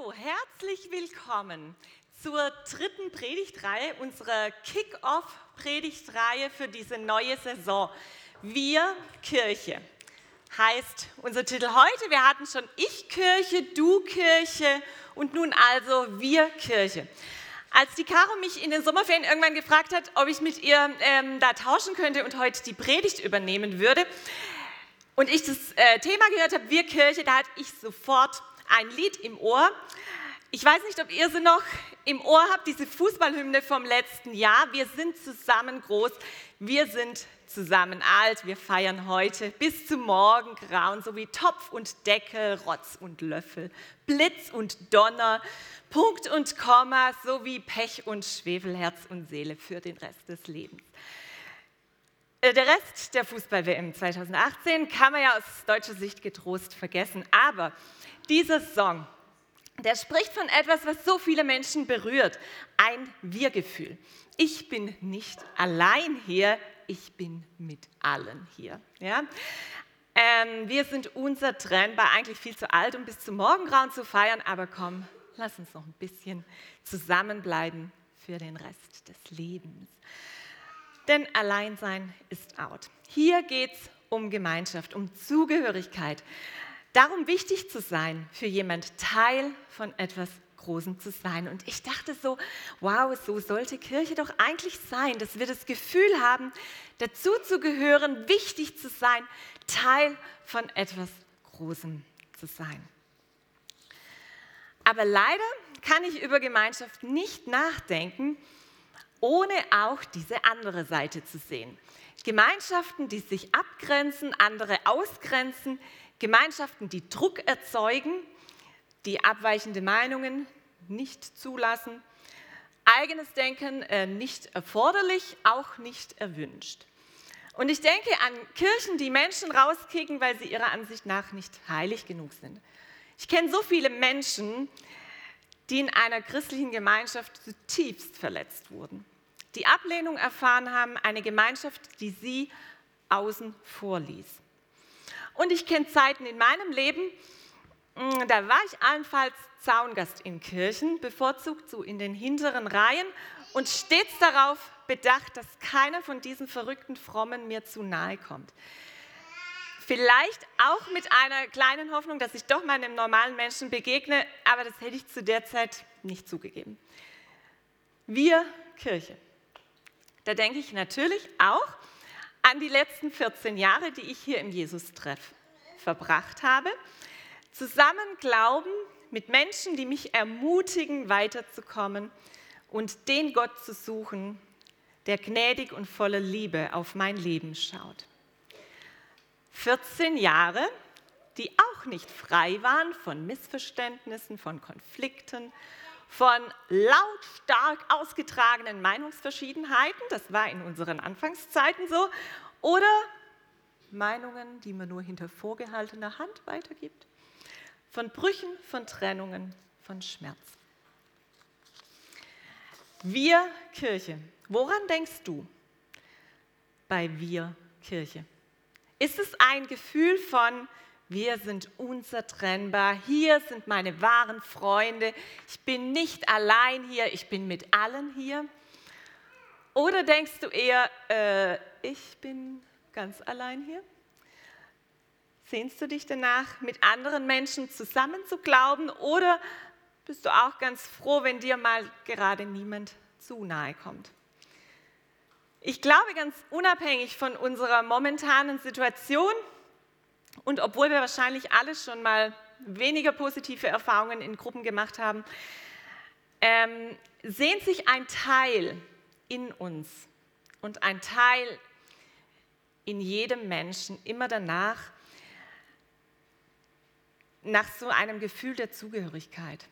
Hallo, herzlich willkommen zur dritten Predigtreihe, unserer Kick-Off-Predigtreihe für diese neue Saison. Wir Kirche heißt unser Titel heute. Wir hatten schon Ich Kirche, Du Kirche und nun also Wir Kirche. Als die Caro mich in den Sommerferien irgendwann gefragt hat, ob ich mit ihr ähm, da tauschen könnte und heute die Predigt übernehmen würde, und ich das äh, Thema gehört habe, Wir Kirche, da hatte ich sofort ein Lied im Ohr. Ich weiß nicht, ob ihr sie noch im Ohr habt, diese Fußballhymne vom letzten Jahr. Wir sind zusammen groß, wir sind zusammen alt, wir feiern heute bis zum Morgengrauen, so wie Topf und Deckel, Rotz und Löffel, Blitz und Donner, Punkt und Komma, sowie Pech und Schwefel, Herz und Seele für den Rest des Lebens. Äh, der Rest der Fußball-WM 2018 kann man ja aus deutscher Sicht getrost vergessen, aber dieser Song, der spricht von etwas, was so viele Menschen berührt, ein Wir-Gefühl. Ich bin nicht allein hier, ich bin mit allen hier. Ja? Ähm, wir sind unzertrennbar, eigentlich viel zu alt, um bis zum Morgengrauen zu feiern, aber komm, lass uns noch ein bisschen zusammenbleiben für den Rest des Lebens. Denn Alleinsein ist out. Hier geht es um Gemeinschaft, um Zugehörigkeit. Darum wichtig zu sein, für jemand Teil von etwas Großem zu sein. Und ich dachte so, wow, so sollte Kirche doch eigentlich sein, dass wir das Gefühl haben, dazu zu gehören, wichtig zu sein, Teil von etwas Großem zu sein. Aber leider kann ich über Gemeinschaft nicht nachdenken, ohne auch diese andere Seite zu sehen. Gemeinschaften, die sich abgrenzen, andere ausgrenzen, Gemeinschaften, die Druck erzeugen, die abweichende Meinungen nicht zulassen, eigenes Denken äh, nicht erforderlich, auch nicht erwünscht. Und ich denke an Kirchen, die Menschen rauskicken, weil sie ihrer Ansicht nach nicht heilig genug sind. Ich kenne so viele Menschen, die in einer christlichen Gemeinschaft zutiefst verletzt wurden, die Ablehnung erfahren haben, eine Gemeinschaft, die sie außen vor ließ. Und ich kenne Zeiten in meinem Leben, mm, da war ich allenfalls Zaungast in Kirchen, bevorzugt so in den hinteren Reihen und stets darauf bedacht, dass keiner von diesen verrückten Frommen mir zu nahe kommt. Vielleicht auch mit einer kleinen Hoffnung, dass ich doch mal einem normalen Menschen begegne, aber das hätte ich zu der Zeit nicht zugegeben. Wir Kirche. Da denke ich natürlich auch an die letzten 14 Jahre, die ich hier im Jesus-Treff verbracht habe. Zusammen glauben mit Menschen, die mich ermutigen, weiterzukommen und den Gott zu suchen, der gnädig und voller Liebe auf mein Leben schaut. 14 Jahre, die auch nicht frei waren von Missverständnissen, von Konflikten, von lautstark ausgetragenen Meinungsverschiedenheiten, das war in unseren Anfangszeiten so, oder Meinungen, die man nur hinter vorgehaltener Hand weitergibt, von Brüchen, von Trennungen, von Schmerz. Wir Kirche, woran denkst du bei wir Kirche? Ist es ein Gefühl von, wir sind unzertrennbar, hier sind meine wahren Freunde, ich bin nicht allein hier, ich bin mit allen hier? Oder denkst du eher, äh, ich bin ganz allein hier? Sehnst du dich danach, mit anderen Menschen zusammen zu glauben oder bist du auch ganz froh, wenn dir mal gerade niemand zu nahe kommt? Ich glaube, ganz unabhängig von unserer momentanen Situation und obwohl wir wahrscheinlich alle schon mal weniger positive Erfahrungen in Gruppen gemacht haben, ähm, sehnt sich ein Teil in uns und ein Teil in jedem Menschen immer danach, nach so einem Gefühl der Zugehörigkeit,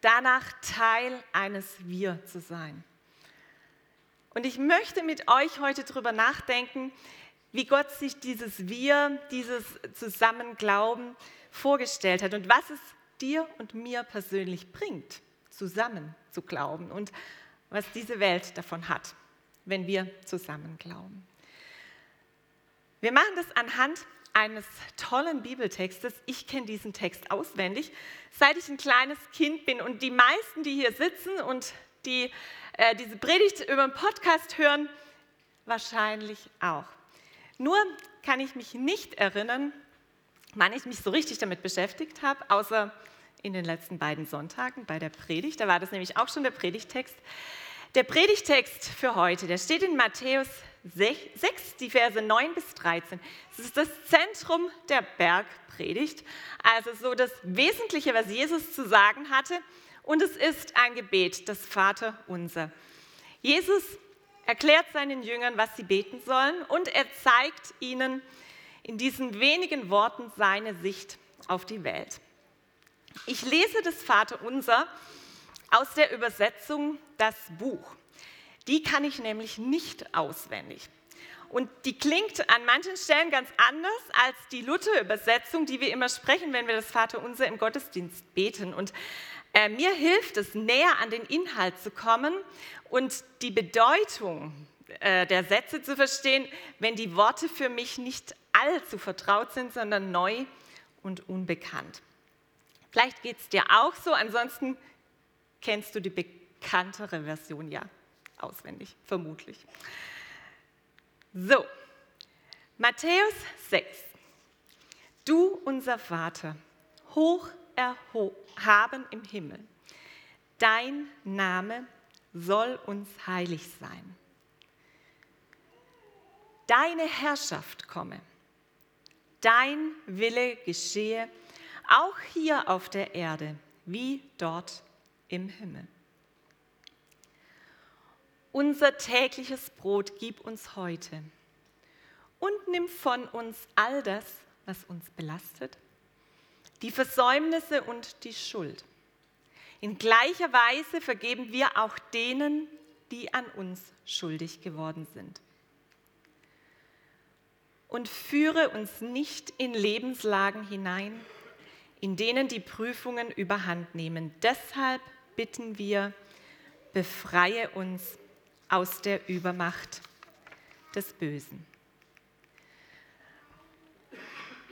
danach Teil eines Wir zu sein. Und ich möchte mit euch heute darüber nachdenken, wie Gott sich dieses Wir, dieses Zusammenglauben vorgestellt hat und was es dir und mir persönlich bringt, zusammen zu glauben und was diese Welt davon hat, wenn wir zusammen glauben. Wir machen das anhand eines tollen Bibeltextes. Ich kenne diesen Text auswendig, seit ich ein kleines Kind bin. Und die meisten, die hier sitzen und die äh, diese Predigt über den Podcast hören, wahrscheinlich auch. Nur kann ich mich nicht erinnern, wann ich mich so richtig damit beschäftigt habe, außer in den letzten beiden Sonntagen bei der Predigt. Da war das nämlich auch schon der Predigtext. Der Predigtext für heute, der steht in Matthäus 6, die Verse 9 bis 13. Das ist das Zentrum der Bergpredigt, also so das Wesentliche, was Jesus zu sagen hatte. Und es ist ein Gebet, das Vater unser. Jesus erklärt seinen Jüngern, was sie beten sollen und er zeigt ihnen in diesen wenigen Worten seine Sicht auf die Welt. Ich lese das Vater unser aus der Übersetzung Das Buch. Die kann ich nämlich nicht auswendig. Und die klingt an manchen Stellen ganz anders als die Luther-Übersetzung, die wir immer sprechen, wenn wir das Vaterunser im Gottesdienst beten. Und äh, mir hilft es, näher an den Inhalt zu kommen und die Bedeutung äh, der Sätze zu verstehen, wenn die Worte für mich nicht allzu vertraut sind, sondern neu und unbekannt. Vielleicht geht es dir auch so, ansonsten kennst du die bekanntere Version ja auswendig, vermutlich. So, Matthäus 6. Du, unser Vater, hoch erhaben im Himmel, dein Name soll uns heilig sein. Deine Herrschaft komme, dein Wille geschehe, auch hier auf der Erde, wie dort im Himmel. Unser tägliches Brot gib uns heute und nimm von uns all das, was uns belastet, die Versäumnisse und die Schuld. In gleicher Weise vergeben wir auch denen, die an uns schuldig geworden sind. Und führe uns nicht in Lebenslagen hinein, in denen die Prüfungen überhand nehmen. Deshalb bitten wir, befreie uns aus der Übermacht des Bösen.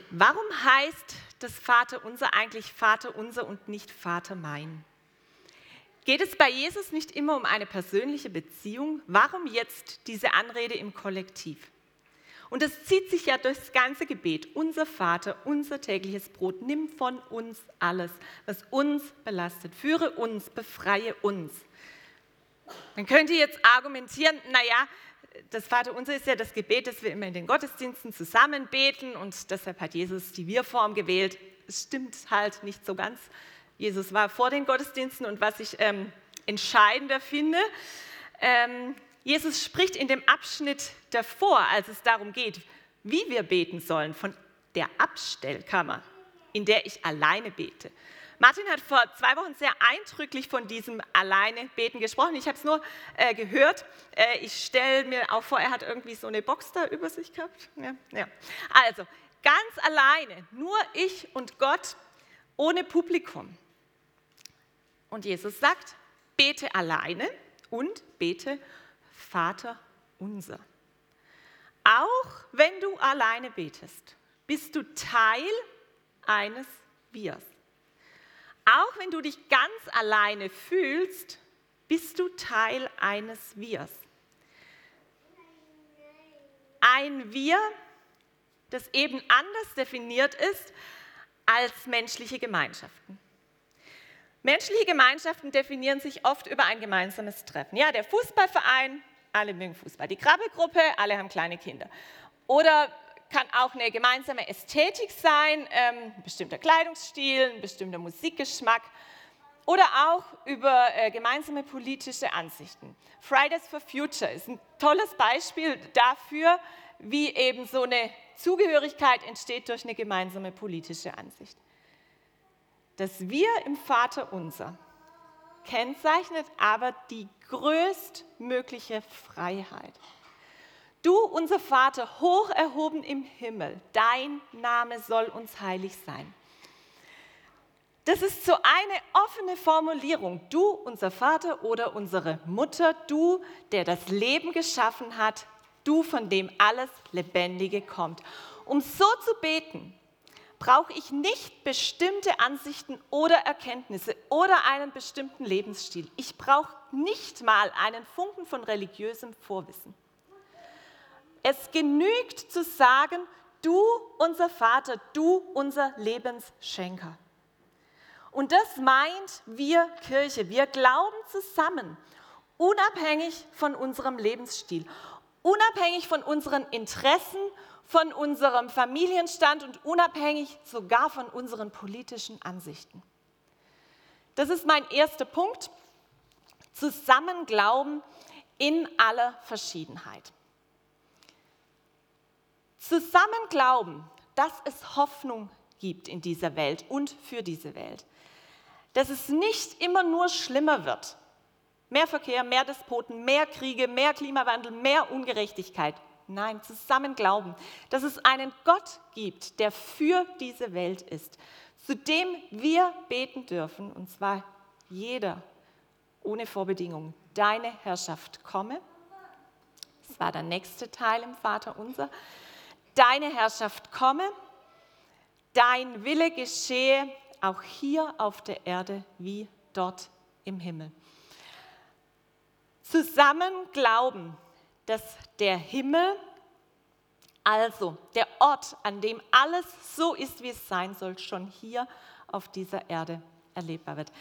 Warum heißt das Vater unser eigentlich Vater unser und nicht Vater mein? Geht es bei Jesus nicht immer um eine persönliche Beziehung? Warum jetzt diese Anrede im Kollektiv? Und das zieht sich ja durchs ganze Gebet. Unser Vater, unser tägliches Brot, nimm von uns alles, was uns belastet. Führe uns, befreie uns. Man könnte jetzt argumentieren, naja, das Vaterunser ist ja das Gebet, das wir immer in den Gottesdiensten zusammen beten und deshalb hat Jesus die Wir-Form gewählt. Es stimmt halt nicht so ganz. Jesus war vor den Gottesdiensten und was ich ähm, entscheidender finde, ähm, Jesus spricht in dem Abschnitt davor, als es darum geht, wie wir beten sollen, von der Abstellkammer, in der ich alleine bete. Martin hat vor zwei Wochen sehr eindrücklich von diesem Alleinebeten gesprochen. Ich habe es nur äh, gehört. Äh, ich stelle mir auch vor, er hat irgendwie so eine Box da über sich gehabt. Ja, ja. Also, ganz alleine, nur ich und Gott, ohne Publikum. Und Jesus sagt, bete alleine und bete Vater unser. Auch wenn du alleine betest, bist du Teil eines Wirs. Auch wenn du dich ganz alleine fühlst, bist du Teil eines Wirs. Ein Wir, das eben anders definiert ist als menschliche Gemeinschaften. Menschliche Gemeinschaften definieren sich oft über ein gemeinsames Treffen. Ja, der Fußballverein, alle mögen Fußball. Die Krabbelgruppe, alle haben kleine Kinder. Oder kann auch eine gemeinsame Ästhetik sein, ähm, bestimmter Kleidungsstil, bestimmter Musikgeschmack oder auch über äh, gemeinsame politische Ansichten. Fridays for Future ist ein tolles Beispiel dafür, wie eben so eine Zugehörigkeit entsteht durch eine gemeinsame politische Ansicht. Das Wir im Vater unser kennzeichnet aber die größtmögliche Freiheit. Du, unser Vater, hoch erhoben im Himmel, dein Name soll uns heilig sein. Das ist so eine offene Formulierung. Du, unser Vater oder unsere Mutter, du, der das Leben geschaffen hat, du, von dem alles Lebendige kommt. Um so zu beten, brauche ich nicht bestimmte Ansichten oder Erkenntnisse oder einen bestimmten Lebensstil. Ich brauche nicht mal einen Funken von religiösem Vorwissen. Es genügt zu sagen, du unser Vater, du unser Lebensschenker. Und das meint wir Kirche. Wir glauben zusammen, unabhängig von unserem Lebensstil, unabhängig von unseren Interessen, von unserem Familienstand und unabhängig sogar von unseren politischen Ansichten. Das ist mein erster Punkt. Zusammen glauben in aller Verschiedenheit. Zusammen glauben, dass es Hoffnung gibt in dieser Welt und für diese Welt. Dass es nicht immer nur schlimmer wird. Mehr Verkehr, mehr Despoten, mehr Kriege, mehr Klimawandel, mehr Ungerechtigkeit. Nein, zusammen glauben, dass es einen Gott gibt, der für diese Welt ist, zu dem wir beten dürfen, und zwar jeder ohne Vorbedingung. Deine Herrschaft komme. Das war der nächste Teil im Vater unser deine Herrschaft komme, dein Wille geschehe, auch hier auf der Erde wie dort im Himmel. Zusammen glauben, dass der Himmel, also der Ort, an dem alles so ist, wie es sein soll, schon hier auf dieser Erde erlebbar wird.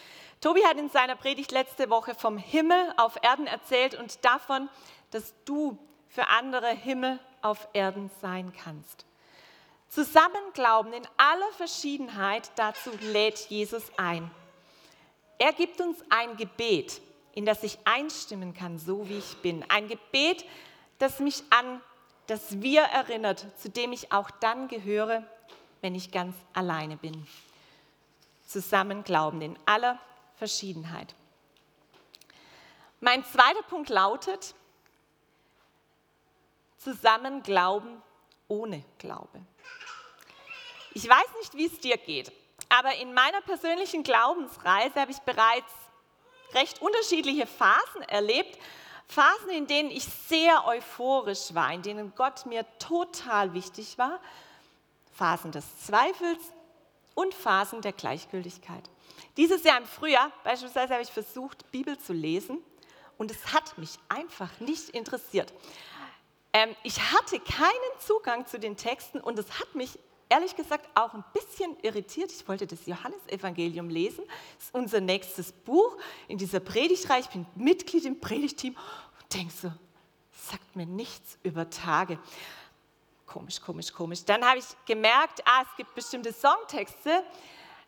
Tobi hat in seiner Predigt letzte Woche vom Himmel auf Erden erzählt und davon, dass du für andere Himmel auf Erden sein kannst. Zusammen glauben in aller Verschiedenheit, dazu lädt Jesus ein. Er gibt uns ein Gebet, in das ich einstimmen kann, so wie ich bin. Ein Gebet, das mich an das Wir erinnert, zu dem ich auch dann gehöre, wenn ich ganz alleine bin. Zusammen glauben in aller Verschiedenheit. Mein zweiter Punkt lautet, zusammen glauben ohne Glaube. Ich weiß nicht, wie es dir geht, aber in meiner persönlichen Glaubensreise habe ich bereits recht unterschiedliche Phasen erlebt. Phasen, in denen ich sehr euphorisch war, in denen Gott mir total wichtig war. Phasen des Zweifels und Phasen der Gleichgültigkeit. Dieses Jahr im Frühjahr beispielsweise habe ich versucht, Bibel zu lesen und es hat mich einfach nicht interessiert. Ähm, ich hatte keinen Zugang zu den Texten und es hat mich ehrlich gesagt auch ein bisschen irritiert. Ich wollte das Johannesevangelium lesen. Das ist unser nächstes Buch in dieser Predigtreihe. Ich bin Mitglied im Predigteam und denke so, sagt mir nichts über Tage. Komisch, komisch, komisch. Dann habe ich gemerkt, ah, es gibt bestimmte Songtexte,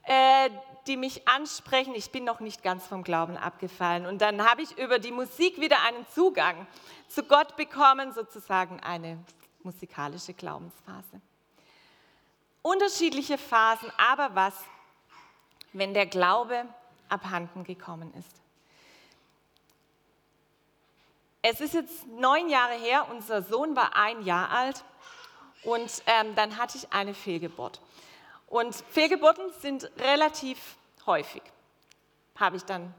äh, die mich ansprechen. Ich bin noch nicht ganz vom Glauben abgefallen. Und dann habe ich über die Musik wieder einen Zugang zu Gott bekommen, sozusagen eine musikalische Glaubensphase. Unterschiedliche Phasen, aber was, wenn der Glaube abhanden gekommen ist? Es ist jetzt neun Jahre her, unser Sohn war ein Jahr alt und ähm, dann hatte ich eine Fehlgeburt. Und Fehlgeburten sind relativ häufig, habe ich dann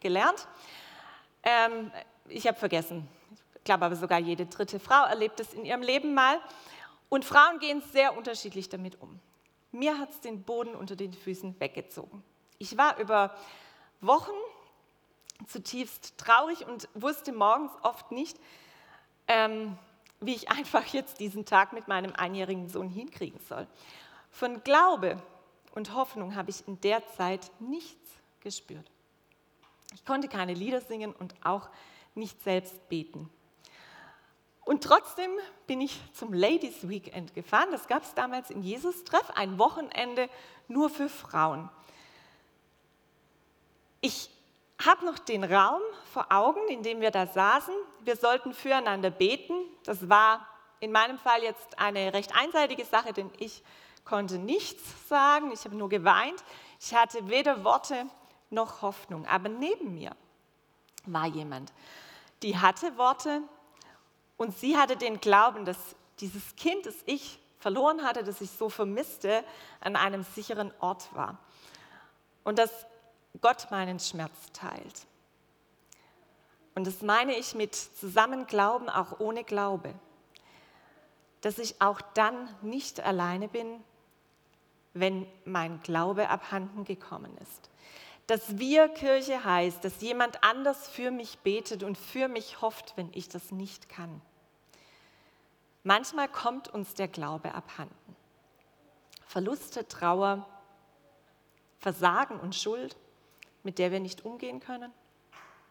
gelernt. Ähm, ich habe vergessen, ich glaube aber sogar jede dritte Frau erlebt es in ihrem Leben mal. Und Frauen gehen sehr unterschiedlich damit um. Mir hat es den Boden unter den Füßen weggezogen. Ich war über Wochen zutiefst traurig und wusste morgens oft nicht, ähm, wie ich einfach jetzt diesen Tag mit meinem einjährigen Sohn hinkriegen soll. Von Glaube und Hoffnung habe ich in der Zeit nichts gespürt. Ich konnte keine Lieder singen und auch nicht selbst beten. Und trotzdem bin ich zum Ladies Weekend gefahren. Das gab es damals in Jesus-Treff, ein Wochenende nur für Frauen. Ich habe noch den Raum vor Augen, in dem wir da saßen. Wir sollten füreinander beten. Das war in meinem Fall jetzt eine recht einseitige Sache, denn ich konnte nichts sagen, ich habe nur geweint. Ich hatte weder Worte noch Hoffnung. Aber neben mir war jemand, die hatte Worte und sie hatte den Glauben, dass dieses Kind, das ich verloren hatte, das ich so vermisste, an einem sicheren Ort war. Und dass Gott meinen Schmerz teilt. Und das meine ich mit Zusammenglauben, auch ohne Glaube. dass ich auch dann nicht alleine bin, wenn mein Glaube abhanden gekommen ist. Dass wir Kirche heißt, dass jemand anders für mich betet und für mich hofft, wenn ich das nicht kann. Manchmal kommt uns der Glaube abhanden. Verluste, Trauer, Versagen und Schuld, mit der wir nicht umgehen können.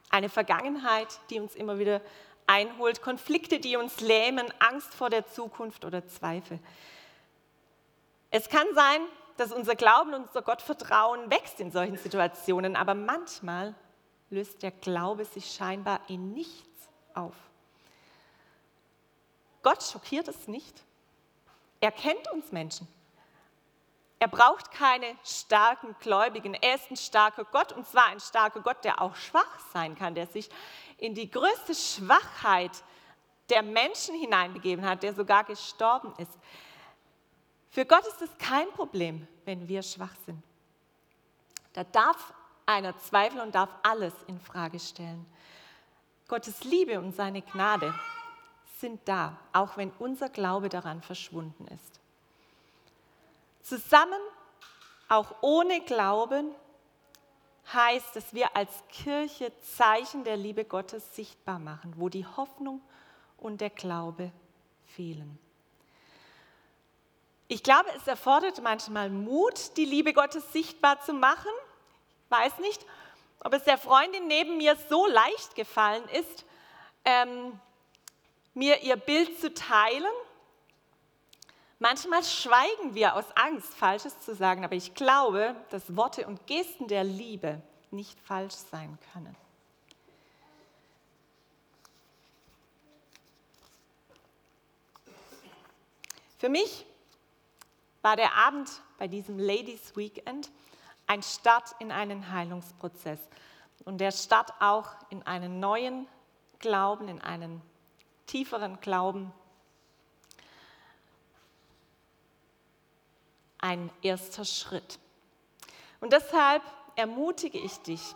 Eine Vergangenheit, die uns immer wieder einholt, Konflikte, die uns lähmen, Angst vor der Zukunft oder Zweifel. Es kann sein, dass unser Glauben, unser Gottvertrauen wächst in solchen Situationen, aber manchmal löst der Glaube sich scheinbar in nichts auf. Gott schockiert es nicht. Er kennt uns Menschen. Er braucht keine starken Gläubigen. Er ist ein starker Gott und zwar ein starker Gott, der auch schwach sein kann, der sich in die größte Schwachheit der Menschen hineinbegeben hat, der sogar gestorben ist. Für Gott ist es kein Problem, wenn wir schwach sind. Da darf einer zweifeln und darf alles in Frage stellen. Gottes Liebe und seine Gnade sind da, auch wenn unser Glaube daran verschwunden ist. Zusammen, auch ohne Glauben, heißt, dass wir als Kirche Zeichen der Liebe Gottes sichtbar machen, wo die Hoffnung und der Glaube fehlen. Ich glaube, es erfordert manchmal Mut, die Liebe Gottes sichtbar zu machen. Ich weiß nicht, ob es der Freundin neben mir so leicht gefallen ist, ähm, mir ihr Bild zu teilen. Manchmal schweigen wir aus Angst, Falsches zu sagen, aber ich glaube, dass Worte und Gesten der Liebe nicht falsch sein können. Für mich war der Abend bei diesem Ladies Weekend ein Start in einen Heilungsprozess und der Start auch in einen neuen Glauben, in einen tieferen Glauben. Ein erster Schritt. Und deshalb ermutige ich dich,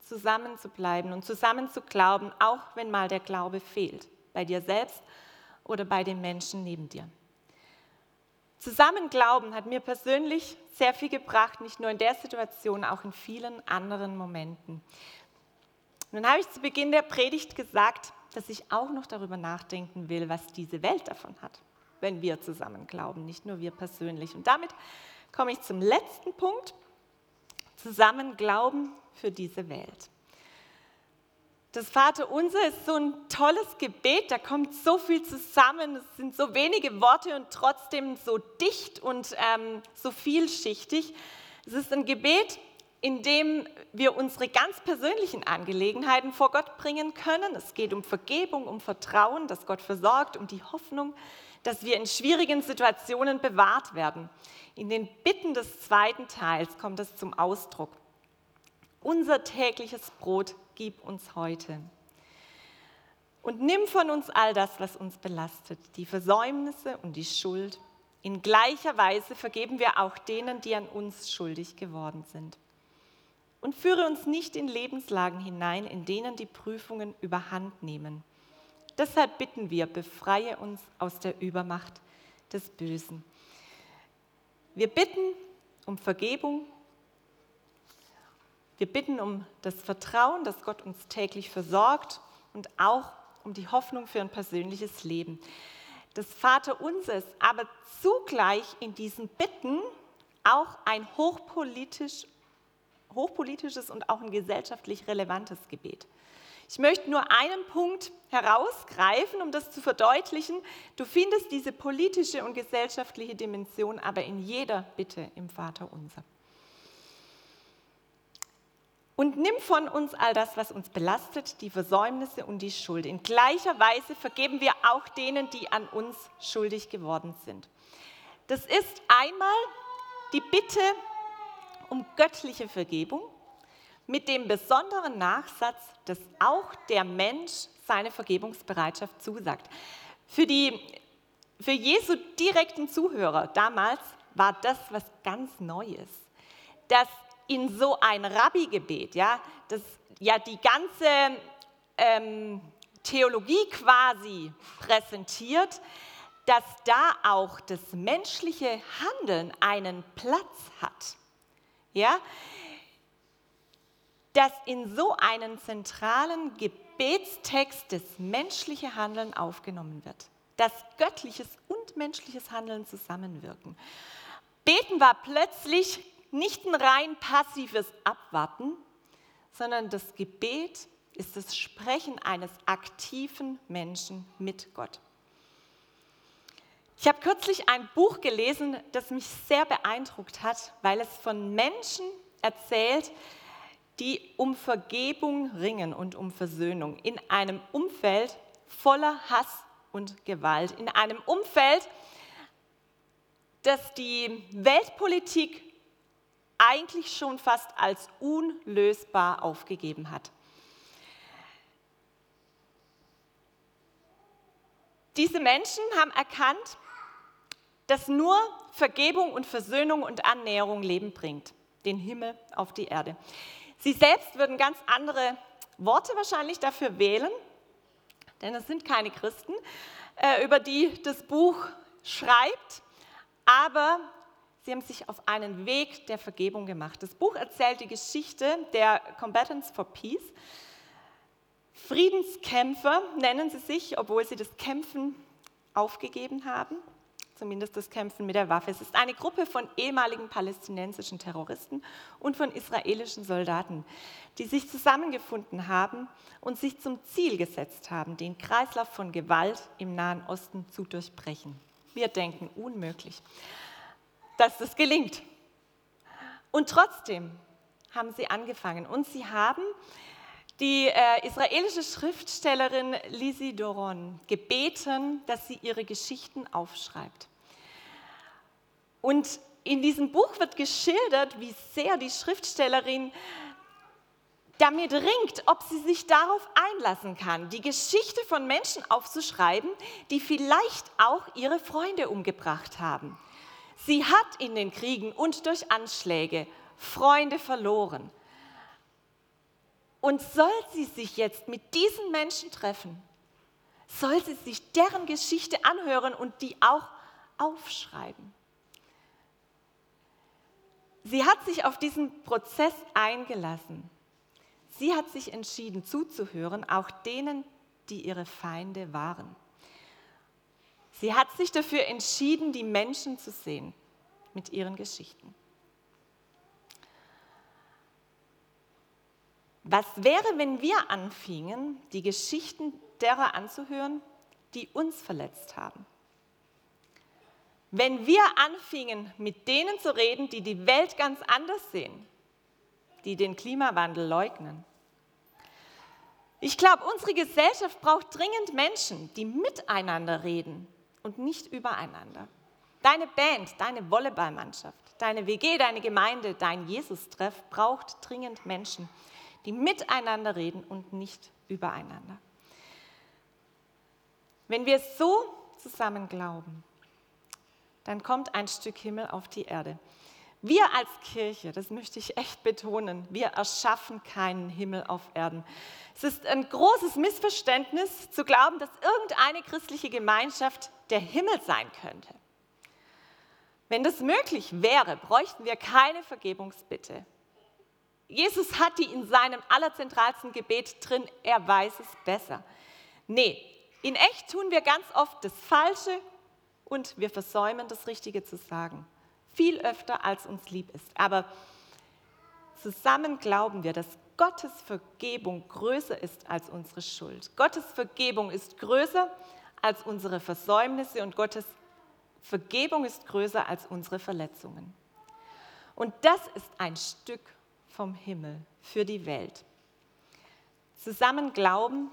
zusammen zu bleiben und zusammen zu glauben, auch wenn mal der Glaube fehlt, bei dir selbst oder bei den Menschen neben dir. Zusammen glauben hat mir persönlich sehr viel gebracht, nicht nur in der Situation, auch in vielen anderen Momenten. Nun habe ich zu Beginn der Predigt gesagt, dass ich auch noch darüber nachdenken will, was diese Welt davon hat, wenn wir zusammen glauben, nicht nur wir persönlich. Und damit komme ich zum letzten Punkt, zusammen glauben für diese Welt. Das Vaterunser ist so ein tolles Gebet, da kommt so viel zusammen, es sind so wenige Worte und trotzdem so dicht und ähm, so vielschichtig. Es ist ein Gebet, in dem wir unsere ganz persönlichen Angelegenheiten vor Gott bringen können. Es geht um Vergebung, um Vertrauen, dass Gott versorgt, um die Hoffnung, dass wir in schwierigen Situationen bewahrt werden. In den Bitten des zweiten Teils kommt es zum Ausdruck. Unser tägliches Brot gib uns heute. Und nimm von uns all das, was uns belastet, die Versäumnisse und die Schuld. In gleicher Weise vergeben wir auch denen, die an uns schuldig geworden sind und führe uns nicht in Lebenslagen hinein, in denen die Prüfungen überhand nehmen. Deshalb bitten wir, befreie uns aus der Übermacht des Bösen. Wir bitten um Vergebung. Wir bitten um das Vertrauen, dass Gott uns täglich versorgt und auch um die Hoffnung für ein persönliches Leben. Das Vaterunser ist aber zugleich in diesen Bitten auch ein hochpolitisch hochpolitisches und auch ein gesellschaftlich relevantes Gebet. Ich möchte nur einen Punkt herausgreifen, um das zu verdeutlichen. Du findest diese politische und gesellschaftliche Dimension aber in jeder Bitte im Vater unser. Und nimm von uns all das, was uns belastet, die Versäumnisse und die Schuld. In gleicher Weise vergeben wir auch denen, die an uns schuldig geworden sind. Das ist einmal die Bitte um göttliche Vergebung mit dem besonderen Nachsatz, dass auch der Mensch seine Vergebungsbereitschaft zusagt. Für, die, für Jesu direkten Zuhörer damals war das was ganz Neues, dass in so ein Rabbi-Gebet, ja, das ja die ganze ähm, Theologie quasi präsentiert, dass da auch das menschliche Handeln einen Platz hat. Ja? Dass in so einen zentralen Gebetstext das menschliche Handeln aufgenommen wird. Dass göttliches und menschliches Handeln zusammenwirken. Beten war plötzlich nicht ein rein passives Abwarten, sondern das Gebet ist das Sprechen eines aktiven Menschen mit Gott. Ich habe kürzlich ein Buch gelesen, das mich sehr beeindruckt hat, weil es von Menschen erzählt, die um Vergebung ringen und um Versöhnung in einem Umfeld voller Hass und Gewalt, in einem Umfeld, das die Weltpolitik eigentlich schon fast als unlösbar aufgegeben hat. Diese Menschen haben erkannt, dass nur Vergebung und Versöhnung und Annäherung Leben bringt, den Himmel auf die Erde. Sie selbst würden ganz andere Worte wahrscheinlich dafür wählen, denn es sind keine Christen, äh, über die das Buch schreibt, aber sie haben sich auf einen Weg der Vergebung gemacht. Das Buch erzählt die Geschichte der Combatants for Peace. Friedenskämpfer nennen sie sich, obwohl sie das Kämpfen aufgegeben haben zumindest das Kämpfen mit der Waffe. Es ist eine Gruppe von ehemaligen palästinensischen Terroristen und von israelischen Soldaten, die sich zusammengefunden haben und sich zum Ziel gesetzt haben, den Kreislauf von Gewalt im Nahen Osten zu durchbrechen. Wir denken unmöglich, dass das gelingt. Und trotzdem haben sie angefangen und sie haben die äh, israelische Schriftstellerin Lisi Doron gebeten, dass sie ihre Geschichten aufschreibt. Und in diesem Buch wird geschildert, wie sehr die Schriftstellerin damit ringt, ob sie sich darauf einlassen kann, die Geschichte von Menschen aufzuschreiben, die vielleicht auch ihre Freunde umgebracht haben. Sie hat in den Kriegen und durch Anschläge Freunde verloren. Und soll sie sich jetzt mit diesen Menschen treffen, soll sie sich deren Geschichte anhören und die auch aufschreiben. Sie hat sich auf diesen Prozess eingelassen. Sie hat sich entschieden zuzuhören, auch denen, die ihre Feinde waren. Sie hat sich dafür entschieden, die Menschen zu sehen mit ihren Geschichten. Was wäre, wenn wir anfingen, die Geschichten derer anzuhören, die uns verletzt haben? Wenn wir anfingen, mit denen zu reden, die die Welt ganz anders sehen, die den Klimawandel leugnen. Ich glaube, unsere Gesellschaft braucht dringend Menschen, die miteinander reden und nicht übereinander. Deine Band, deine Volleyballmannschaft, deine WG, deine Gemeinde, dein Jesus-Treff braucht dringend Menschen, die miteinander reden und nicht übereinander. Wenn wir so zusammen glauben, dann kommt ein Stück Himmel auf die Erde. Wir als Kirche, das möchte ich echt betonen, wir erschaffen keinen Himmel auf Erden. Es ist ein großes Missverständnis zu glauben, dass irgendeine christliche Gemeinschaft der Himmel sein könnte. Wenn das möglich wäre, bräuchten wir keine Vergebungsbitte. Jesus hat die in seinem allerzentralsten Gebet drin, er weiß es besser. Nee, in echt tun wir ganz oft das Falsche und wir versäumen das Richtige zu sagen. Viel öfter, als uns lieb ist. Aber zusammen glauben wir, dass Gottes Vergebung größer ist als unsere Schuld. Gottes Vergebung ist größer als unsere Versäumnisse und Gottes Vergebung ist größer als unsere Verletzungen. Und das ist ein Stück vom Himmel für die Welt. Zusammen glauben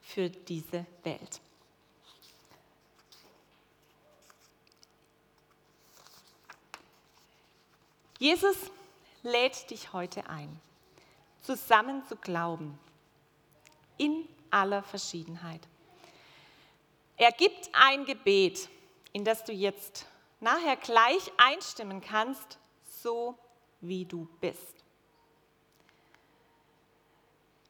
für diese Welt. Jesus lädt dich heute ein, zusammen zu glauben, in aller Verschiedenheit. Er gibt ein Gebet, in das du jetzt nachher gleich einstimmen kannst, so wie du bist.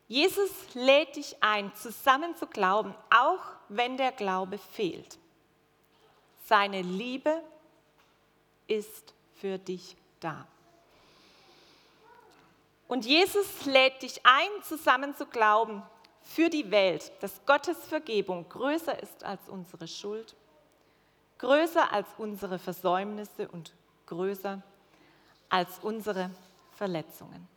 Jesus lädt dich ein, zusammen zu glauben, auch wenn der Glaube fehlt. Seine Liebe ist für dich da. Und Jesus lädt dich ein, zusammen zu glauben für die Welt, dass Gottes Vergebung größer ist als unsere Schuld, größer als unsere Versäumnisse und größer als unsere Verletzungen.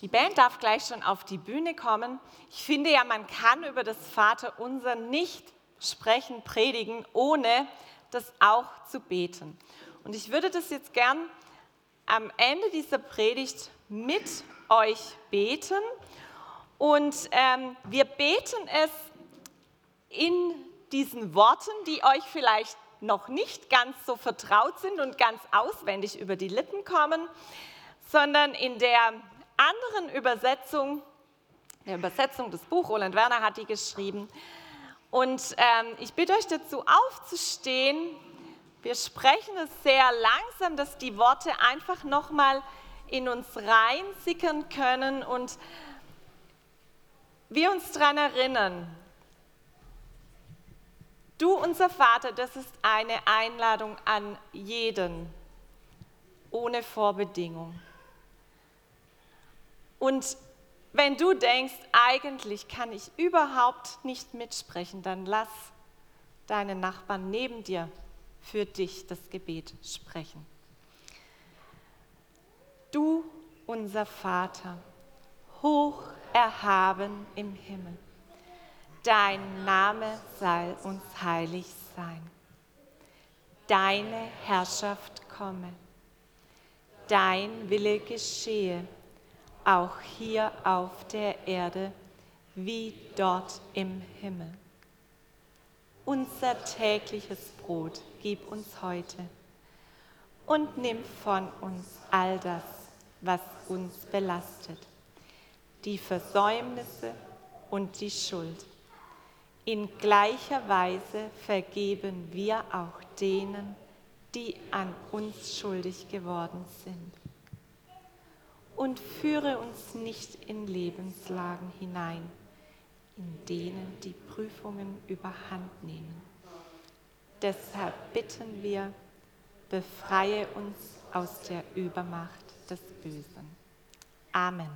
Die Band darf gleich schon auf die Bühne kommen. Ich finde ja, man kann über das Vaterunser nicht sprechen, predigen, ohne das auch zu beten. Und ich würde das jetzt gern am Ende dieser Predigt mit euch beten. Und ähm, wir beten es in diesen Worten, die euch vielleicht noch nicht ganz so vertraut sind und ganz auswendig über die Lippen kommen, sondern in der anderen Übersetzung, der Übersetzung des Buchs, Roland Werner hat die geschrieben. Und ähm, ich bitte euch dazu aufzustehen. Wir sprechen es sehr langsam, dass die Worte einfach nochmal in uns reinsickern können und wir uns daran erinnern, Du, unser Vater, das ist eine Einladung an jeden, ohne Vorbedingung. Und wenn du denkst, eigentlich kann ich überhaupt nicht mitsprechen, dann lass deinen Nachbarn neben dir für dich das Gebet sprechen. Du, unser Vater, hoch erhaben im Himmel dein Name soll uns heilig sein. Deine Herrschaft komme. Dein Wille geschehe, auch hier auf der Erde wie dort im Himmel. Unser tägliches Brot gib uns heute und nimm von uns all das, was uns belastet, die Versäumnisse und die Schuld in gleicher Weise vergeben wir auch denen, die an uns schuldig geworden sind. Und führe uns nicht in Lebenslagen hinein, in denen die Prüfungen überhand nehmen. Deshalb bitten wir, befreie uns aus der Übermacht des Bösen. Amen.